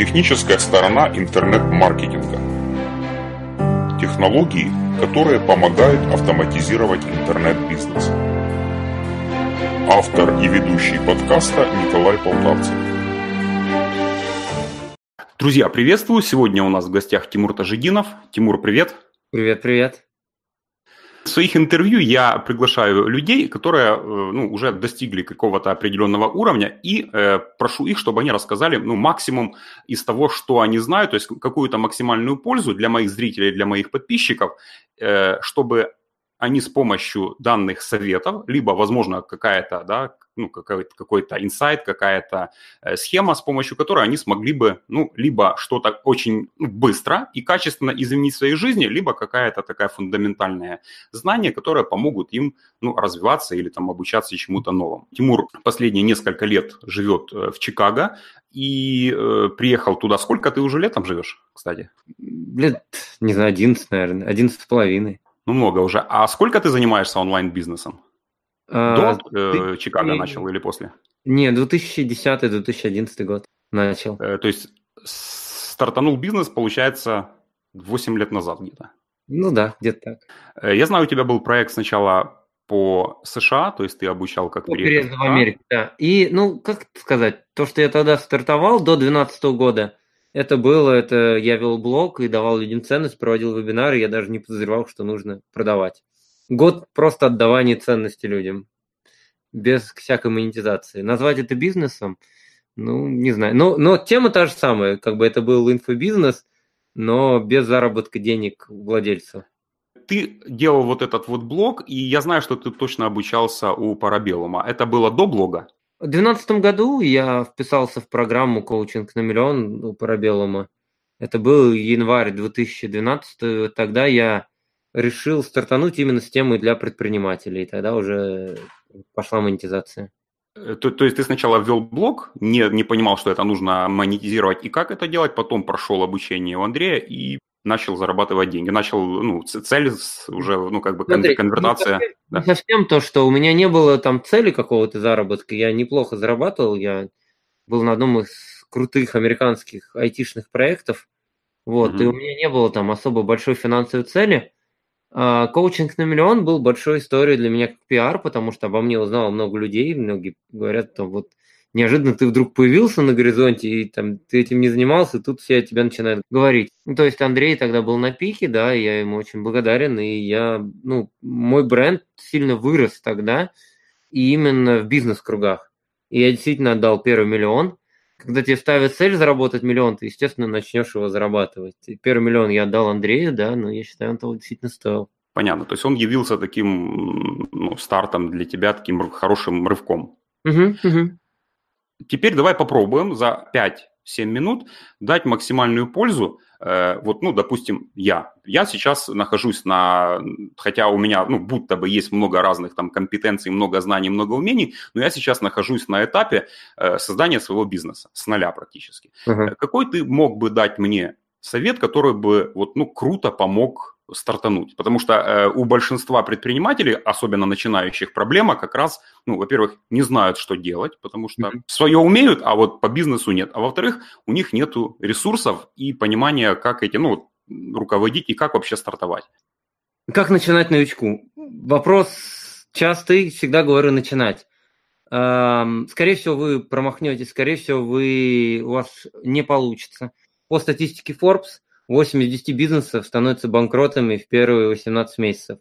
Техническая сторона интернет-маркетинга. Технологии, которые помогают автоматизировать интернет-бизнес. Автор и ведущий подкаста Николай Полтавцев. Друзья, приветствую! Сегодня у нас в гостях Тимур Тажидинов. Тимур, привет! Привет, привет! В своих интервью я приглашаю людей, которые э, ну, уже достигли какого-то определенного уровня, и э, прошу их, чтобы они рассказали ну, максимум из того, что они знают, то есть какую-то максимальную пользу для моих зрителей, для моих подписчиков, э, чтобы они с помощью данных советов, либо, возможно, какая-то, да, ну, какой-то, какой-то инсайт, какая-то э, схема, с помощью которой они смогли бы, ну, либо что-то очень быстро и качественно изменить в своей жизни, либо какая-то такая фундаментальное знание, которое помогут им, ну, развиваться или там обучаться чему-то новому. Тимур последние несколько лет живет э, в Чикаго и э, приехал туда. Сколько ты уже лет там живешь, кстати? Лет, не знаю, 11, наверное, 11 с половиной. Ну, много уже. А сколько ты занимаешься онлайн-бизнесом? А, До э, Чикаго начал или после? Не, 2010-2011 год начал. Э, то есть стартанул бизнес, получается, 8 лет назад где-то. Ну да, где-то так. Э, Я знаю, у тебя был проект сначала по США, то есть ты обучал как По переезду в. Америку, да. И, ну, как сказать, то, что я тогда стартовал до 2012 года, это было, это я вел блог и давал людям ценность, проводил вебинары, я даже не подозревал, что нужно продавать. Год просто отдавания ценности людям, без всякой монетизации. Назвать это бизнесом, ну, не знаю. Но, но тема та же самая, как бы это был инфобизнес, но без заработка денег владельцу. Ты делал вот этот вот блог, и я знаю, что ты точно обучался у Парабеллума. Это было до блога? В 2012 году я вписался в программу «Коучинг на миллион» у Парабеллума. Это был январь 2012. Тогда я решил стартануть именно с темой для предпринимателей. Тогда уже пошла монетизация. Э, То, то есть ты сначала ввел блог, не, не понимал, что это нужно монетизировать и как это делать, потом прошел обучение у Андрея и начал зарабатывать деньги. Начал, ну, цель уже, ну, как бы Смотри, конвертация. Не совсем, да. не совсем то, что у меня не было там цели какого-то заработка. Я неплохо зарабатывал. Я был на одном из крутых американских айтишных проектов. Вот, Мгм. и у меня не было там особо большой финансовой цели. А, коучинг на миллион был большой историей для меня как пиар, потому что обо мне узнало много людей. Многие говорят, там вот неожиданно ты вдруг появился на горизонте, и там ты этим не занимался, и тут все о тебе начинают говорить. Ну, то есть Андрей тогда был на пике, да, и я ему очень благодарен, и я, ну, мой бренд сильно вырос тогда, и именно в бизнес-кругах. И я действительно отдал первый миллион. Когда тебе ставят цель заработать миллион, ты, естественно, начнешь его зарабатывать. И первый миллион я отдал Андрею, да, но я считаю, он того действительно стоил. Понятно. То есть он явился таким ну, стартом для тебя, таким хорошим рывком. Мгм, мгм. Теперь давай попробуем за 5-7 минут дать максимальную пользу. Э, Вот, ну, допустим, я. Я сейчас нахожусь на... Хотя у меня, ну, будто бы есть много разных там компетенций, много знаний, много умений, но я сейчас нахожусь на этапе э, создания своего бизнеса с нуля практически. Э, Какой ты мог бы дать мне совет, который бы вот, ну, круто помог стартануть? Потому что э, у большинства предпринимателей, особенно начинающих, проблема как раз, ну, во-первых, не знают, что делать, потому что Мгм. свое умеют, а вот по бизнесу нет. А во-вторых, у них нет ресурсов и понимания, как эти, ну, руководить и как вообще стартовать. Как начинать новичку? Вопрос частый, всегда говорю начинать. Ам, Скорее всего, вы промахнетесь, скорее всего, вы, у вас не получится. По статистике Forbes, 8 из 10 бизнесов становятся банкротами в первые 18 месяцев.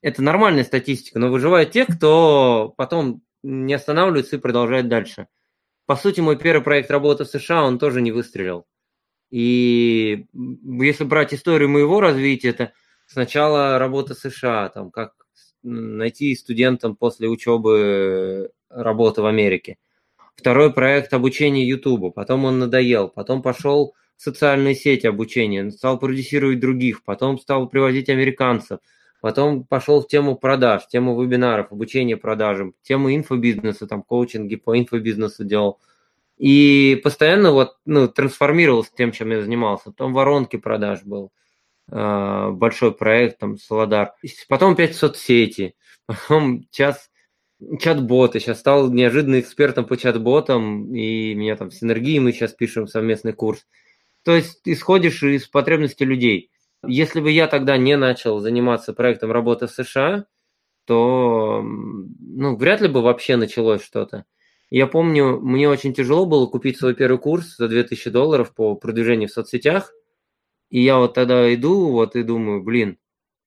Это нормальная статистика, но выживают те, кто потом не останавливается и продолжает дальше. По сути, мой первый проект работы в США, он тоже не выстрелил. И если брать историю моего развития, это сначала работа США, там, как найти студентам после учебы работы в Америке. Второй проект обучения Ютубу, потом он надоел, потом пошел социальные сети обучения, стал продюсировать других, потом стал привозить американцев, потом пошел в тему продаж, тему вебинаров, обучения продажам, тему инфобизнеса, там коучинги по инфобизнесу делал. И постоянно вот, ну, трансформировался тем, чем я занимался. Потом воронки продаж был, э, большой проект, там, Солодар. Потом опять соцсети, потом сейчас чат-боты. Сейчас стал неожиданно экспертом по чат-ботам, и меня там с энергией мы сейчас пишем совместный курс. То есть исходишь из потребностей людей. Если бы я тогда не начал заниматься проектом работы в США, то ну, вряд ли бы вообще началось что-то. Я помню, мне очень тяжело было купить свой первый курс за 2000 долларов по продвижению в соцсетях. И я вот тогда иду вот и думаю, блин,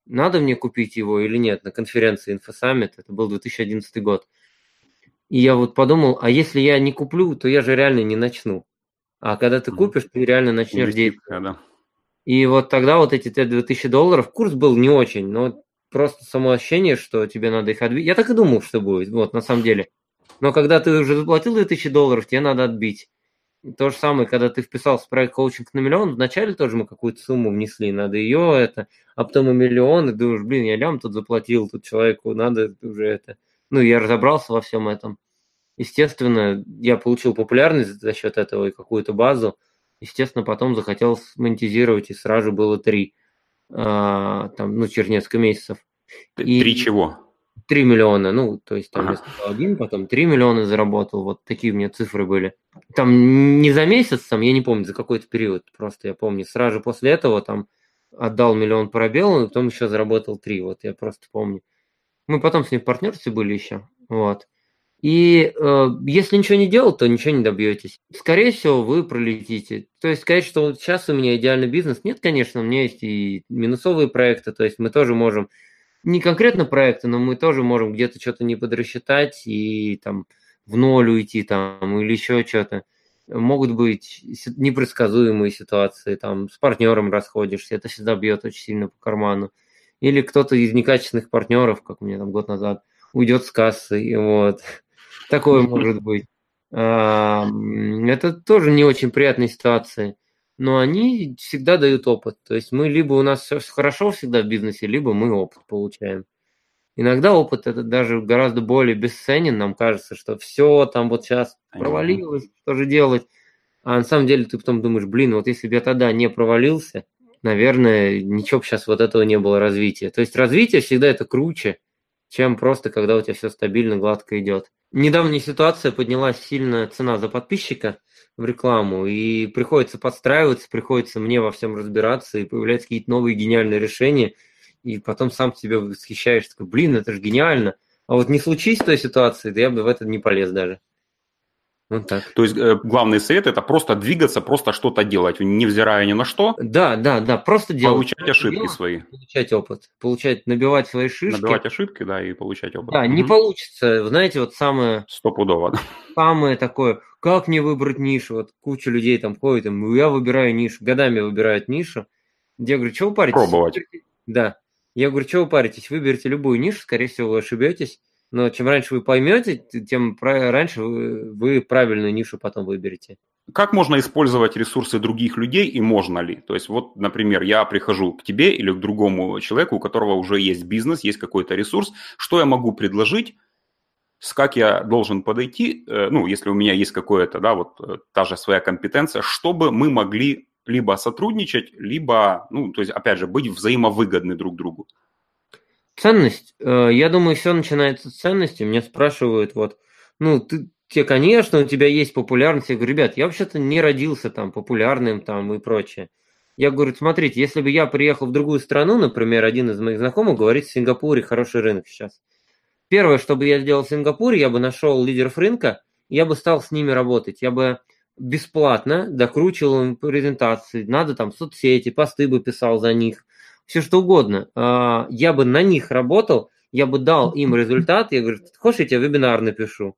надо мне купить его или нет на конференции InfoSummit, это был 2011 год. И я вот подумал, а если я не куплю, то я же реально не начну. А когда ты купишь, ты реально начнешь действовать. Да. И вот тогда вот эти 2000 долларов, курс был не очень, но просто само ощущение, что тебе надо их отбить. Я так и думал, что будет, вот, на самом деле. Но когда ты уже заплатил 2000 долларов, тебе надо отбить. То же самое, когда ты вписался в проект коучинг на миллион, вначале тоже мы какую-то сумму внесли, надо ее это, а потом и миллион, и думаешь, блин, я лям тут заплатил, тут человеку надо уже это. Ну, я разобрался во всем этом. Естественно, я получил популярность за счет этого и какую-то базу. Естественно, потом захотел монетизировать, и сразу было три, а, там, ну, через несколько месяцев. Три чего? 3 миллиона, ну, то есть там ага. я один, потом 3 миллиона заработал, вот такие у меня цифры были. Там не за месяц, там, я не помню, за какой-то период, просто я помню, сразу же после этого там отдал миллион пробелу, и потом еще заработал 3, вот я просто помню. Мы потом с ним в партнерстве были еще, вот. И э, если ничего не делать, то ничего не добьетесь. Скорее всего, вы пролетите. То есть сказать, что вот сейчас у меня идеальный бизнес, нет, конечно, у меня есть и минусовые проекты, то есть мы тоже можем не конкретно проекты, но мы тоже можем где-то что-то не подрасчитать и там в ноль уйти там или еще что-то. Могут быть непредсказуемые ситуации, там с партнером расходишься, это всегда бьет очень сильно по карману. Или кто-то из некачественных партнеров, как у меня там год назад, уйдет с кассы, и вот. Такое может быть. Это тоже не очень приятные ситуации но они всегда дают опыт. То есть мы либо у нас все хорошо всегда в бизнесе, либо мы опыт получаем. Иногда опыт это даже гораздо более бесценен. Нам кажется, что все там вот сейчас провалилось, что же делать? А на самом деле ты потом думаешь, блин, вот если бы я тогда не провалился, наверное, ничего бы сейчас вот этого не было развития. То есть развитие всегда это круче, чем просто когда у тебя все стабильно, гладко идет. Недавняя ситуация поднялась сильно цена за подписчика – в рекламу, и приходится подстраиваться, приходится мне во всем разбираться, и появляются какие-то новые гениальные решения, и потом сам себе восхищаешься, такой, блин, это же гениально. А вот не случись той ситуации, да я бы в это не полез даже. Вот так. То есть э, главный совет это просто двигаться, просто что-то делать, невзирая ни на что. Да, да, да, просто делать. Получать ошибки делать, свои. Получать опыт, получать, набивать свои шишки. Набивать ошибки, да, и получать опыт. Да, угу. не получится, знаете, вот самое... Стопудово. Самое такое, как мне выбрать нишу? Вот куча людей там ходит, там, я выбираю нишу, годами выбирают нишу. Я говорю, что вы паритесь? Пробовать. Да. Я говорю, что вы паритесь? Выберите любую нишу, скорее всего, вы ошибетесь но чем раньше вы поймете, тем раньше вы, правильную нишу потом выберете. Как можно использовать ресурсы других людей и можно ли? То есть вот, например, я прихожу к тебе или к другому человеку, у которого уже есть бизнес, есть какой-то ресурс, что я могу предложить, с как я должен подойти, э, ну, если у меня есть какое-то, да, вот э, та же своя компетенция, чтобы мы могли либо сотрудничать, либо, ну, то есть, опять же, быть взаимовыгодны друг другу. Ценность. Э, я думаю, все начинается с ценности. Меня спрашивают, вот, ну, ты, тебе, конечно, у тебя есть популярность. Я говорю, ребят, я вообще-то не родился там популярным там и прочее. Я говорю, смотрите, если бы я приехал в другую страну, например, один из моих знакомых говорит, в Сингапуре хороший рынок сейчас. Первое, что бы я сделал в Сингапуре, я бы нашел лидеров рынка, я бы стал с ними работать. Я бы бесплатно докручивал им презентации. Надо там соцсети, посты бы писал за них все что угодно. А, я бы на них работал, я бы дал им результат, я говорю, хочешь, я тебе вебинар напишу.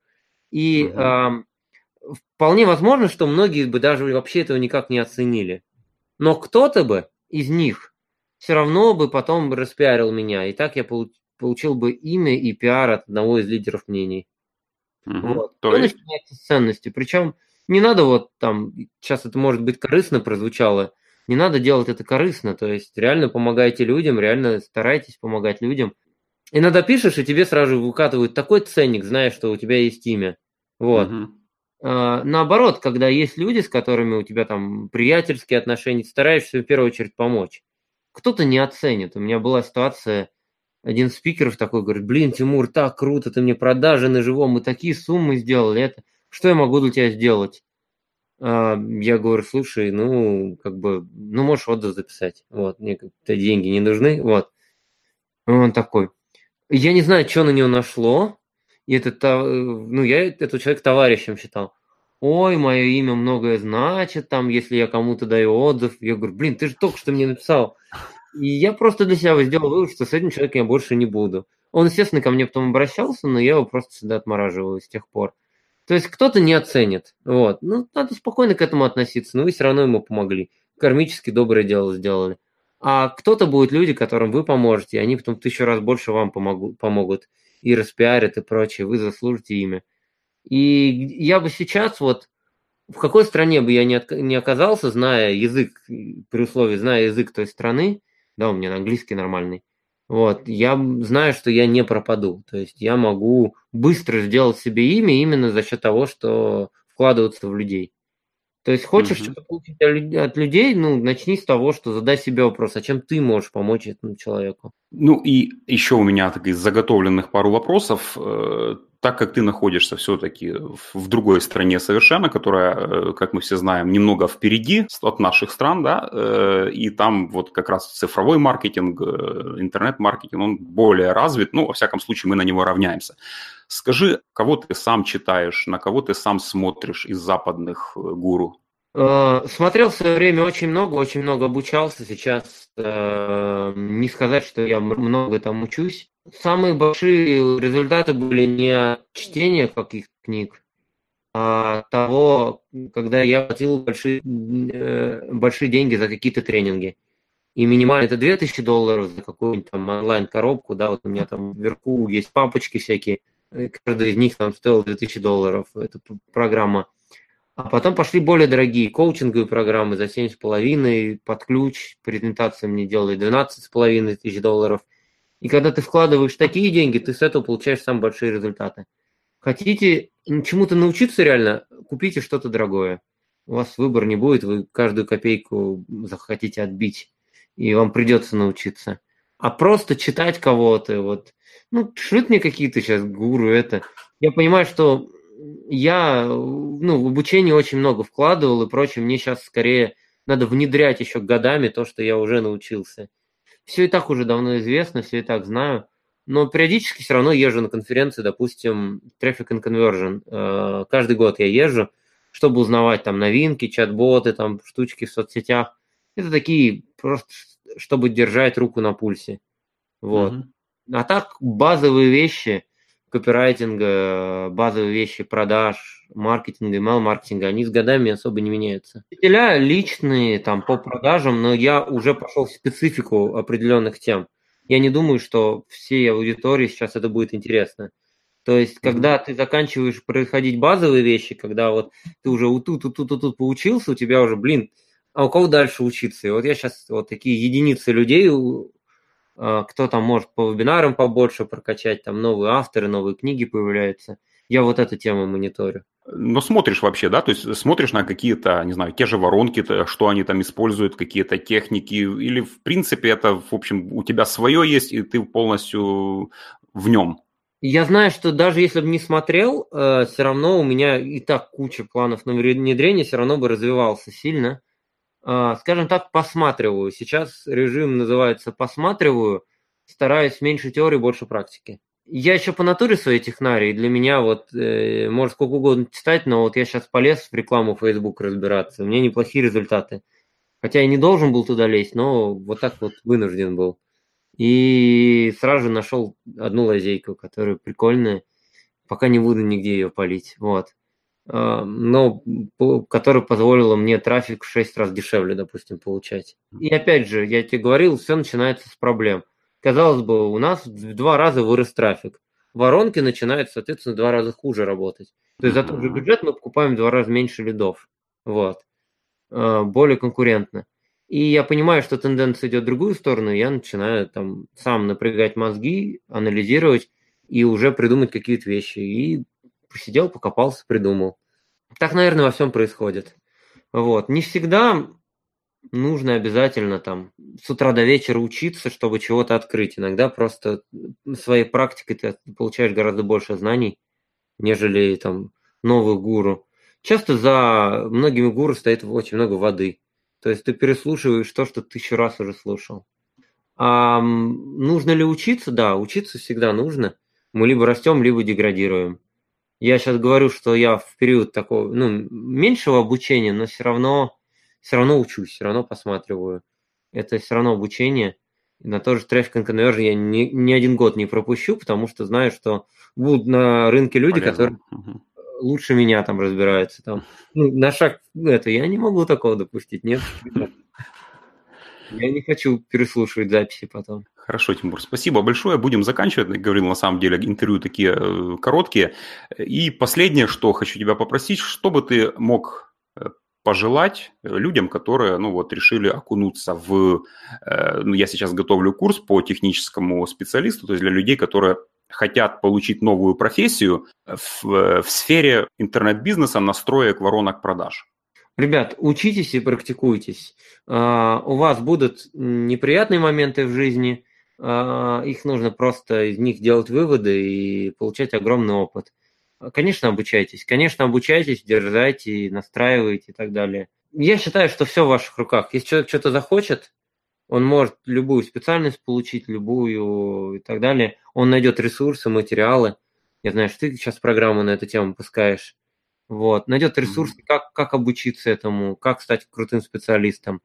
И угу. вполне возможно, что многие бы даже вообще этого никак не оценили. Но кто-то бы из них все равно бы потом распиарил меня. И так я получил бы имя и пиар от одного из лидеров мнений. Угу. Вот. То есть... начинается с ценности. Причем не надо вот там, сейчас это может быть корыстно прозвучало, не надо делать это корыстно, то есть реально помогайте людям, реально старайтесь помогать людям. Иногда пишешь, и тебе сразу выкатывают такой ценник, зная, что у тебя есть имя. Вот. Угу. А, наоборот, когда есть люди, с которыми у тебя там приятельские отношения, стараешься в первую очередь помочь. Кто-то не оценит. У меня была ситуация, один спикеров такой говорит, блин, Тимур, так круто, ты мне продажи на живом, мы такие суммы сделали, это, что я могу для тебя сделать? А, я говорю, слушай, ну, как бы, ну, можешь отзыв записать, вот, мне как-то деньги не нужны, вот. Он такой, я не знаю, что на него нашло, и это, ну, я этого человека товарищем считал. Ой, мое имя многое значит, там, если я кому-то даю отзыв. Я говорю, блин, ты же только что мне написал. И я просто для себя сделал вывод, что с этим человеком я больше не буду. Он, естественно, ко мне потом обращался, но я его просто всегда отмораживал с тех пор. То есть кто-то не оценит. Вот. Ну, надо спокойно к этому относиться, но вы все равно ему помогли. Кармически доброе дело сделали. А кто-то будет люди, которым вы поможете, и они потом тысячу раз больше вам помогут, помогут и распиарят и прочее. Вы заслужите имя. И я бы сейчас вот в какой стране бы я не, не оказался, зная язык, при условии, зная язык той страны, да, у меня английский нормальный, вот, я знаю, что я не пропаду. То есть я могу быстро сделать себе имя именно за счет того, что вкладываться в людей. То есть хочешь mm-hmm. что-то получить от людей, ну, начни с того, что задай себе вопрос, а чем ты можешь помочь этому человеку? Ну и еще у меня так из заготовленных пару вопросов. Э, так как ты находишься все-таки в другой стране совершенно, которая, э, как мы все знаем, немного впереди от наших стран, да, э, и там вот как раз цифровой маркетинг, интернет-маркетинг, он более развит, ну, во всяком случае, мы на него равняемся. Скажи, кого ты сам читаешь, на кого ты сам смотришь из западных э, гуру? Э, смотрел в свое время очень много, очень много обучался. Сейчас э, не сказать, что я много там учусь. Самые большие результаты были не от чтения каких-то книг, а от того, когда я платил большие, большие деньги за какие-то тренинги. И минимально это 2000 долларов за какую-нибудь там онлайн-коробку, да, вот у меня там вверху есть папочки всякие, каждый из них там стоил 2000 долларов, эта программа. А потом пошли более дорогие коучинговые программы за 7,5, под ключ, презентации мне делали 12,5 тысяч долларов. И когда ты вкладываешь такие деньги, ты с этого получаешь самые большие результаты. Хотите чему-то научиться реально, купите что-то дорогое. У вас выбор не будет, вы каждую копейку захотите отбить, и вам придется научиться. А просто читать кого-то, вот ну, шлют мне какие-то сейчас гуру это. Я понимаю, что я, ну, в обучение очень много вкладывал и прочее. Мне сейчас скорее надо внедрять еще годами то, что я уже научился. Все и так уже давно известно, все и так знаю. Но периодически все равно езжу на конференции, допустим, Traffic and Conversion. Э, каждый год я езжу, чтобы узнавать там новинки, чат-боты, там штучки в соцсетях. Это такие просто, чтобы держать руку на пульсе. Вот. Mm-hmm. А так базовые вещи копирайтинга, базовые вещи продаж, маркетинга, email-маркетинга, они с годами особо не меняются. Учителя личные там по продажам, но я уже пошел в специфику определенных тем. Я не думаю, что всей аудитории сейчас это будет интересно. То есть, когда ты заканчиваешь происходить базовые вещи, когда вот ты уже вот тут, тут, тут, тут, тут поучился, у тебя уже, блин, а у кого дальше учиться? И вот я сейчас вот такие единицы людей кто там может по вебинарам побольше прокачать, там новые авторы, новые книги появляются. Я вот эту тему мониторю. Но смотришь вообще, да, то есть смотришь на какие-то, не знаю, те же воронки, что они там используют, какие-то техники, или в принципе это, в общем, у тебя свое есть, и ты полностью в нем? Я знаю, что даже если бы не смотрел, э, все равно у меня и так куча планов на внедрение, все равно бы развивался сильно. А, скажем так, посматриваю. Сейчас режим называется посматриваю, стараюсь меньше теории, больше практики. Я еще по натуре своей технарий, для меня вот, э, может сколько угодно читать, но вот я сейчас полез в рекламу Facebook разбираться, у меня неплохие результаты. Хотя я не должен был туда лезть, но вот так вот вынужден был. И сразу же нашел одну лазейку, которая прикольная, пока не буду нигде ее полить. Вот. А, но которая позволила мне трафик в 6 раз дешевле, допустим, получать. И опять же, я тебе говорил, все начинается с проблем. Казалось бы, у нас в два раза вырос трафик. Воронки начинают, соответственно, в два раза хуже работать. То есть за тот же бюджет мы покупаем в два раза меньше лидов. Вот. А, более конкурентно. И я понимаю, что тенденция идет в другую сторону, и я начинаю там сам напрягать мозги, анализировать и уже придумать какие-то вещи. И посидел, покопался, придумал. Так, наверное, во всем происходит. Вот. Не всегда нужно обязательно там с утра до вечера учиться, чтобы чего-то открыть. Иногда просто своей практикой ты получаешь гораздо больше знаний, нежели там новых гуру. Часто за многими гуру стоит очень много воды. То есть ты переслушиваешь то, что тысячу раз уже слушал. А нужно ли учиться? Да, учиться всегда нужно. Мы либо растем, либо деградируем. Я сейчас говорю, что я в период такого, ну, меньшего обучения, но все равно все равно учусь, все равно посматриваю. Это все равно обучение. На тот же Traffic and Conversion я ни, ни один год не пропущу, потому что знаю, что будут на рынке люди, Полезно. которые угу. лучше меня там разбираются. Там. Ну, на шаг это я не могу такого допустить, нет. Я не хочу переслушивать записи потом. Хорошо, Тимур, спасибо большое. Будем заканчивать. Говорил, на самом деле, интервью такие э, короткие. И последнее, что хочу тебя попросить, чтобы ты мог э, пожелать э, людям, которые, ну вот, решили окунуться в... Ну, я сейчас готовлю курс по техническому специалисту, то есть для людей, которые хотят получить новую профессию в, в сфере интернет-бизнеса, настроек воронок продаж. Ребят, учитесь и практикуйтесь. Uh, у вас будут неприятные моменты в жизни, их нужно просто из них делать выводы и получать огромный опыт. Конечно, обучайтесь. Конечно, обучайтесь, дерзайте, настраивайте и так далее. Я считаю, что все в ваших руках. Если человек что-то захочет, он может любую специальность получить, любую и так далее. Он найдет ресурсы, материалы. Я знаю, что ты сейчас программу на эту тему пускаешь. Вот. Найдет ресурсы, как, как обучиться этому, как стать крутым специалистом.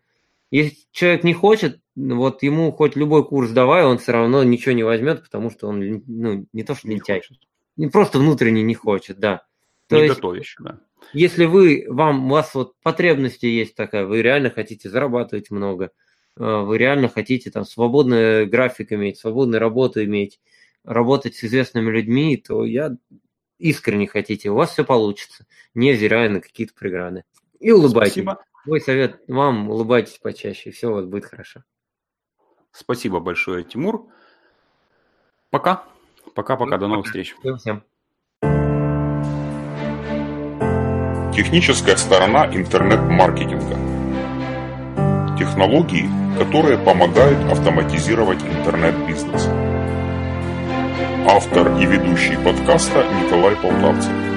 Если человек не хочет, вот ему хоть любой курс давай, он все равно ничего не возьмет, потому что он ну, не то что лентяй. Хочет не просто внутренне не хочет, да. То не есть, готовишь, да. Если вы, вам, у вас вот потребности есть такая, вы реально хотите зарабатывать много, э, вы реально хотите там свободный график иметь, свободную работу иметь, работать с известными людьми, то я искренне хотите, у вас все получится, невзирая на какие-то преграды. И улыбайтесь. Спасибо. Мой совет вам, улыбайтесь почаще, и все у вас будет хорошо. Спасибо большое, Тимур. Пока. Пока-пока, до новых встреч. Всем. Техническая сторона интернет-маркетинга. Технологии, которые помогают автоматизировать интернет-бизнес. Автор и ведущий подкаста Николай Полтавцев.